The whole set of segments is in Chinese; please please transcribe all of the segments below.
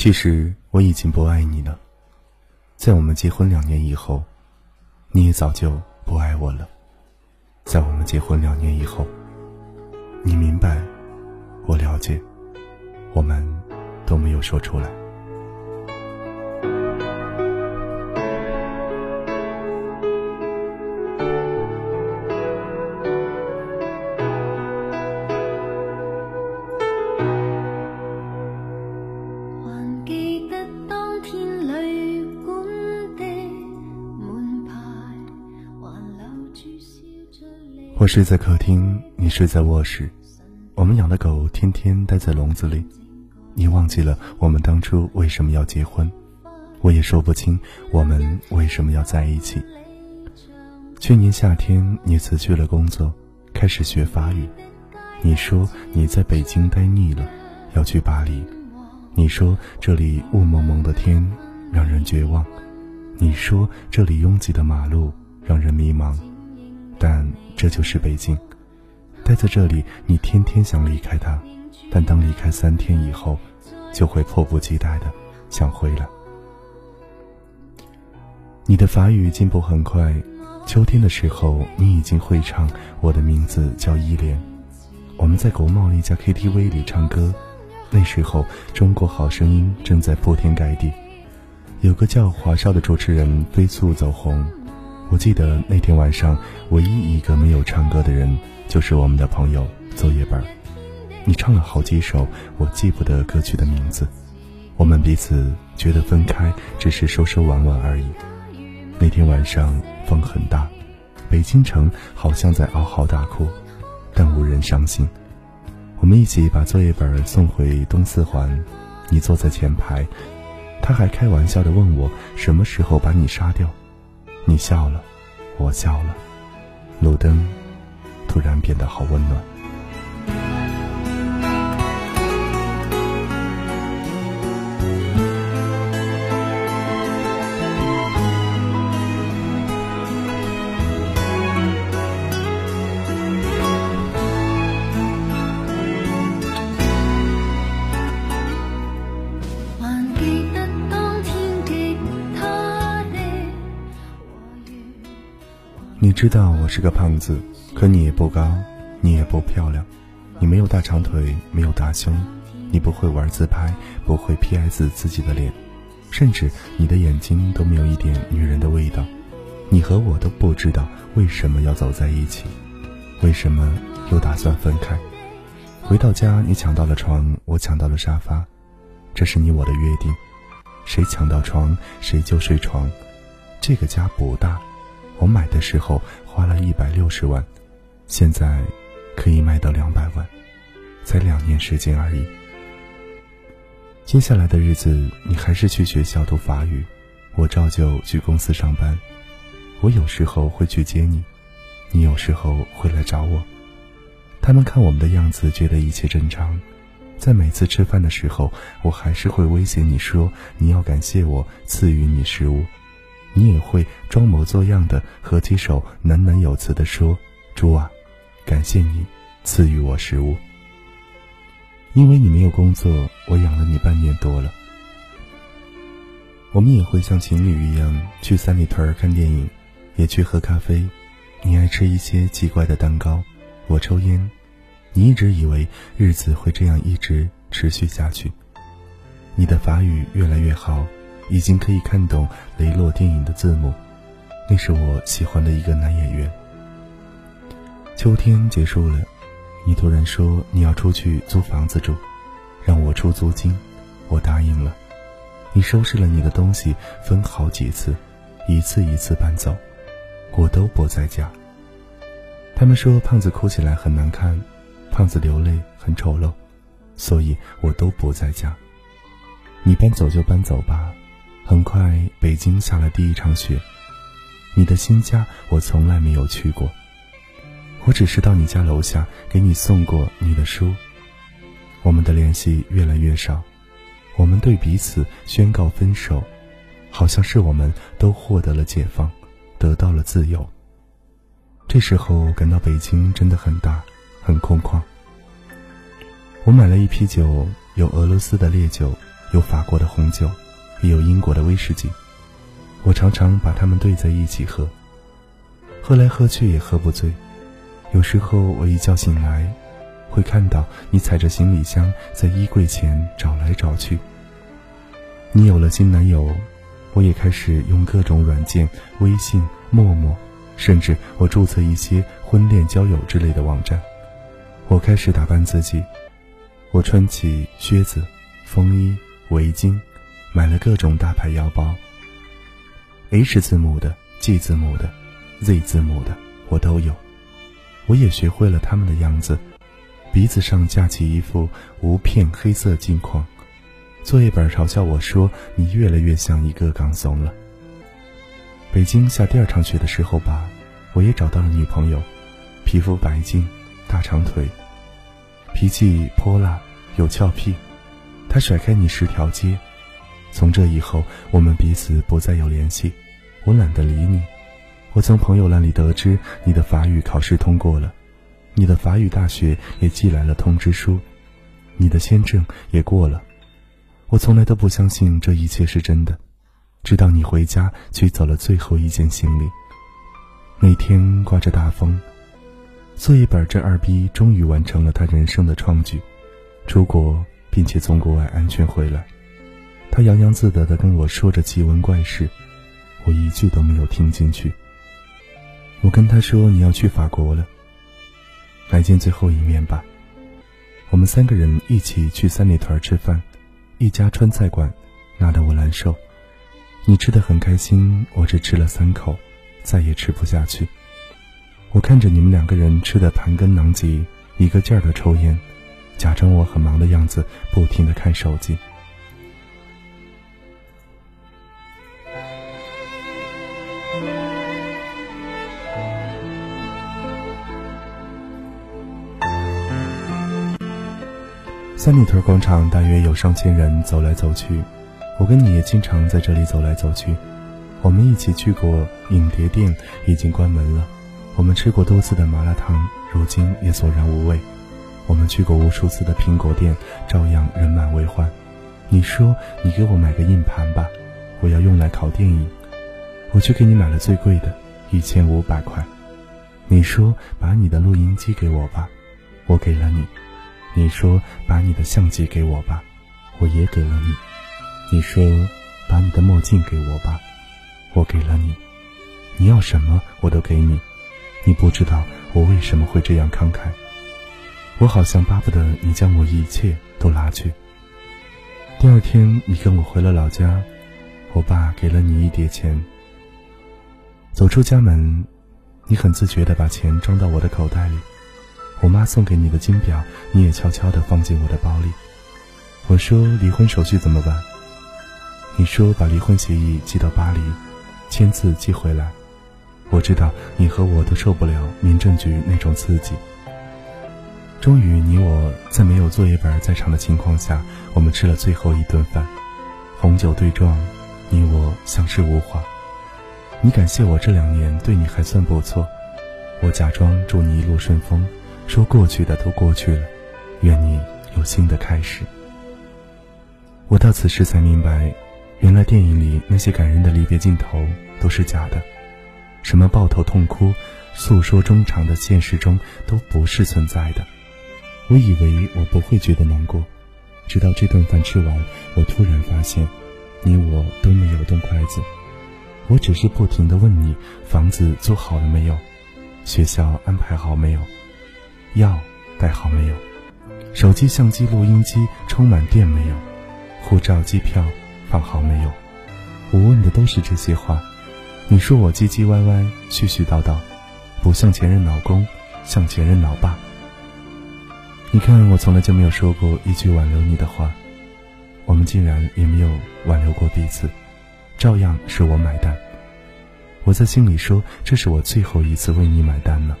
其实我已经不爱你了，在我们结婚两年以后，你也早就不爱我了。在我们结婚两年以后，你明白，我了解，我们都没有说出来。我睡在客厅，你睡在卧室。我们养的狗天天待在笼子里。你忘记了我们当初为什么要结婚？我也说不清我们为什么要在一起。去年夏天，你辞去了工作，开始学法语。你说你在北京待腻了，要去巴黎。你说这里雾蒙蒙的天让人绝望。你说这里拥挤的马路让人迷茫。但这就是北京，待在这里，你天天想离开它，但当离开三天以后，就会迫不及待的想回来。你的法语进步很快，秋天的时候，你已经会唱《我的名字叫依莲》。我们在国贸一家 KTV 里唱歌，那时候《中国好声音》正在铺天盖地，有个叫华少的主持人飞速走红。我记得那天晚上，唯一一个没有唱歌的人就是我们的朋友作业本。你唱了好几首我记不得歌曲的名字，我们彼此觉得分开只是说说玩玩而已。那天晚上风很大，北京城好像在嗷嗷大哭，但无人伤心。我们一起把作业本送回东四环，你坐在前排，他还开玩笑的问我什么时候把你杀掉。你笑了，我笑了，路灯突然变得好温暖。知道我是个胖子，可你也不高，你也不漂亮，你没有大长腿，没有大胸，你不会玩自拍，不会 PS 自己的脸，甚至你的眼睛都没有一点女人的味道。你和我都不知道为什么要走在一起，为什么又打算分开。回到家，你抢到了床，我抢到了沙发，这是你我的约定，谁抢到床谁就睡床。这个家不大。我买的时候花了一百六十万，现在可以卖到两百万，才两年时间而已。接下来的日子，你还是去学校读法语，我照旧去公司上班。我有时候会去接你，你有时候会来找我。他们看我们的样子，觉得一切正常。在每次吃饭的时候，我还是会威胁你说你要感谢我赐予你食物。你也会装模作样的合起手，喃喃有词的说：“猪啊，感谢你赐予我食物。因为你没有工作，我养了你半年多了。我们也会像情侣一样去三里屯看电影，也去喝咖啡。你爱吃一些奇怪的蛋糕，我抽烟。你一直以为日子会这样一直持续下去。你的法语越来越好。”已经可以看懂雷洛电影的字幕，那是我喜欢的一个男演员。秋天结束了，你突然说你要出去租房子住，让我出租金，我答应了。你收拾了你的东西，分好几次，一次一次搬走，我都不在家。他们说胖子哭起来很难看，胖子流泪很丑陋，所以我都不在家。你搬走就搬走吧。很快，北京下了第一场雪。你的新家我从来没有去过，我只是到你家楼下给你送过你的书。我们的联系越来越少，我们对彼此宣告分手，好像是我们都获得了解放，得到了自由。这时候感到北京真的很大，很空旷。我买了一批酒，有俄罗斯的烈酒。有法国的红酒，也有英国的威士忌。我常常把它们兑在一起喝，喝来喝去也喝不醉。有时候我一觉醒来，会看到你踩着行李箱在衣柜前找来找去。你有了新男友，我也开始用各种软件，微信、陌陌，甚至我注册一些婚恋交友之类的网站。我开始打扮自己，我穿起靴子、风衣、围巾，买了各种大牌腰包。H 字母的、G 字母的、Z 字母的，我都有。我也学会了他们的样子，鼻子上架起一副无片黑色镜框。作业本嘲笑我说：“你越来越像一个港怂了。”北京下第二场雪的时候吧，我也找到了女朋友，皮肤白净，大长腿，脾气泼辣，有俏皮。她甩开你十条街。从这以后，我们彼此不再有联系。我懒得理你。我从朋友那里得知你的法语考试通过了，你的法语大学也寄来了通知书，你的签证也过了。我从来都不相信这一切是真的，直到你回家取走了最后一件行李。那天刮着大风，作业本这二逼终于完成了他人生的创举，出国并且从国外安全回来。他洋洋自得地跟我说着奇闻怪事，我一句都没有听进去。我跟他说：“你要去法国了，来见最后一面吧。”我们三个人一起去三里屯吃饭，一家川菜馆，辣得我难受。你吃的很开心，我只吃了三口，再也吃不下去。我看着你们两个人吃的盘根囊结，一个劲儿的抽烟，假装我很忙的样子，不停的看手机。三里屯广场大约有上千人走来走去，我跟你也经常在这里走来走去。我们一起去过影碟店，已经关门了；我们吃过多次的麻辣烫，如今也索然无味。我们去过无数次的苹果店，照样人满为患。你说你给我买个硬盘吧，我要用来拷电影。我去给你买了最贵的，一千五百块。你说把你的录音机给我吧，我给了你。你说把你的相机给我吧，我也给了你。你说把你的墨镜给我吧，我给了你。你要什么我都给你。你不知道我为什么会这样慷慨。我好像巴不得你将我一切都拿去。第二天你跟我回了老家，我爸给了你一叠钱。走出家门，你很自觉地把钱装到我的口袋里。我妈送给你的金表，你也悄悄地放进我的包里。我说离婚手续怎么办？你说把离婚协议寄到巴黎，签字寄回来。我知道你和我都受不了民政局那种刺激。终于，你我在没有作业本在场的情况下，我们吃了最后一顿饭，红酒对撞，你我相视无话。你感谢我这两年对你还算不错，我假装祝你一路顺风。说过去的都过去了，愿你有新的开始。我到此时才明白，原来电影里那些感人的离别镜头都是假的，什么抱头痛哭、诉说衷肠的现实中都不是存在的。我以为我不会觉得难过，直到这顿饭吃完，我突然发现，你我都没有动筷子。我只是不停的问你：房子租好了没有？学校安排好没有？药带好没有？手机、相机、录音机充满电没有？护照、机票放好没有？我问的都是这些话。你说我唧唧歪歪、絮絮叨叨，不像前任老公，像前任老爸。你看，我从来就没有说过一句挽留你的话，我们竟然也没有挽留过彼此，照样是我买单。我在心里说，这是我最后一次为你买单了，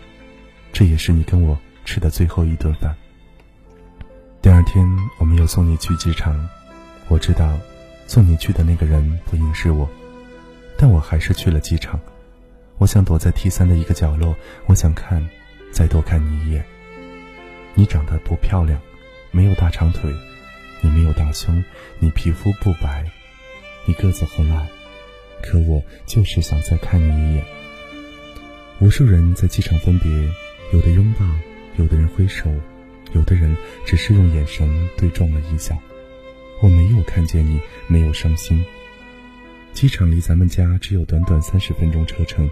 这也是你跟我。吃的最后一顿饭。第二天，我们又送你去机场。我知道，送你去的那个人不应是我，但我还是去了机场。我想躲在 T 三的一个角落，我想看，再多看你一眼。你长得不漂亮，没有大长腿，你没有大胸，你皮肤不白，你个子很矮，可我就是想再看你一眼。无数人在机场分别，有的拥抱，有的人挥手，有的人只是用眼神对撞了一下。我没有看见你，没有伤心。机场离咱们家只有短短三十分钟车程，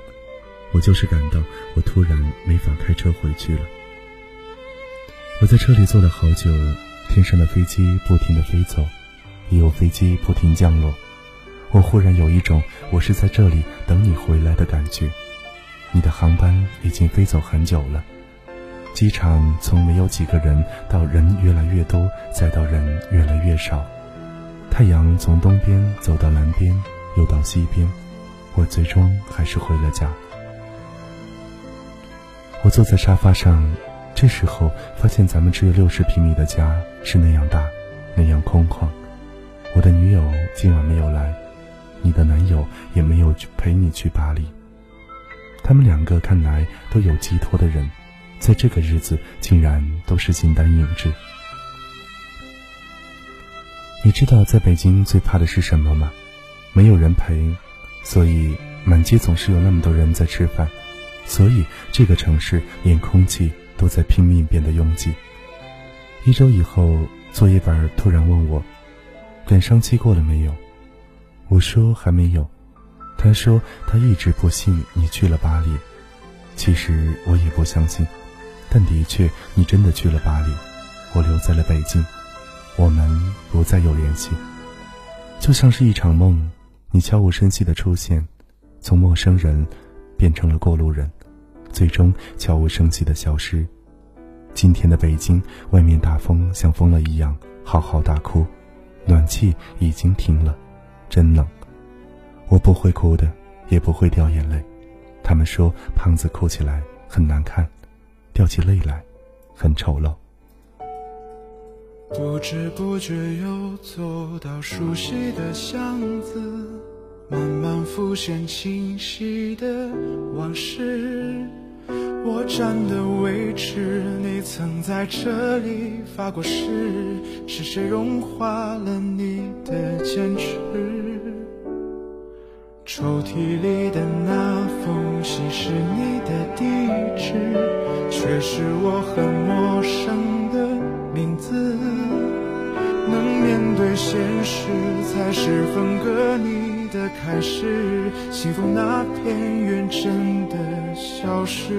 我就是感到我突然没法开车回去了。我在车里坐了好久，天上的飞机不停的飞走，也有飞机不停降落。我忽然有一种我是在这里等你回来的感觉。你的航班已经飞走很久了，机场从没有几个人到人越来越多，再到人越来越少。太阳从东边走到南边。又到西边，我最终还是回了家。我坐在沙发上，这时候发现咱们只有六十平米的家是那样大，那样空旷。我的女友今晚没有来，你的男友也没有陪你去巴黎。他们两个看来都有寄托的人，在这个日子竟然都是形单影只。你知道在北京最怕的是什么吗？没有人陪，所以满街总是有那么多人在吃饭，所以这个城市连空气都在拼命变得拥挤。一周以后，作业本突然问我：“赶上期过了没有？”我说：“还没有。”他说：“他一直不信你去了巴黎。”其实我也不相信，但的确你真的去了巴黎，我留在了北京，我们不再有联系，就像是一场梦。你悄无声息的出现，从陌生人变成了过路人，最终悄无声息的消失。今天的北京，外面大风像疯了一样嚎嚎大哭，暖气已经停了，真冷。我不会哭的，也不会掉眼泪。他们说胖子哭起来很难看，掉起泪来很丑陋。不知不觉又走到熟悉的巷子，慢慢浮现清晰的往事。我站的位置，你曾在这里发过誓，是谁融化了你的坚持？抽屉里的那封信是你的地址，却是我很陌生的名字。能面对现实，才是分割你的开始。幸福那片云真的消失。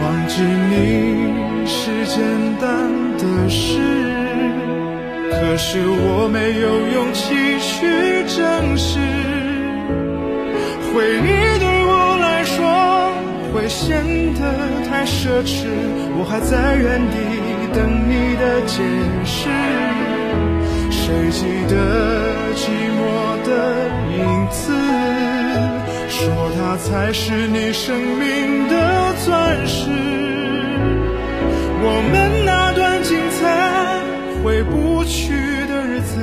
忘记你是简单的事，可是我没有勇气去正视。回忆对我来说会显得太奢侈。我还在原地等你的解释，谁记得寂寞的影子？说它才是你生命的钻石。我们不去的日子，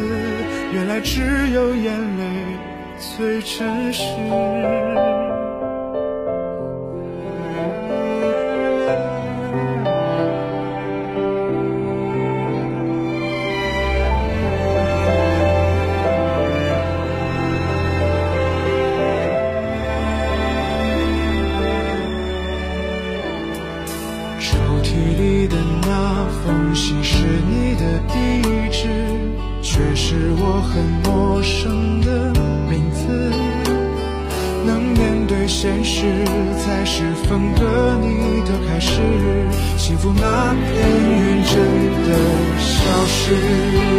原来只有眼泪最真实。片云真的消失，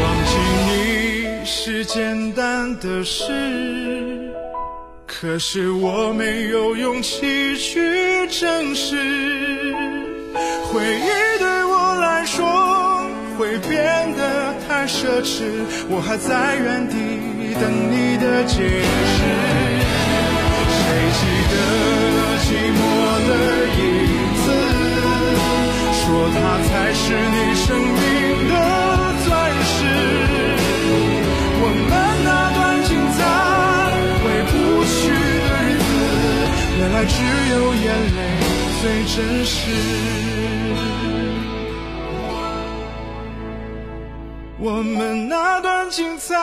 忘记你是简单的事可是我没有勇气去证实。回忆对我来说会变得太奢侈。我还在原地等你的解释。谁记得寂寞的夜？说它才是你生命的钻石。我们那段精彩回不去的日子，原来只有眼泪最真实。我们那段精彩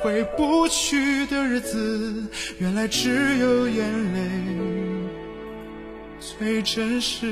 回不去的日子，原来只有眼泪最真实。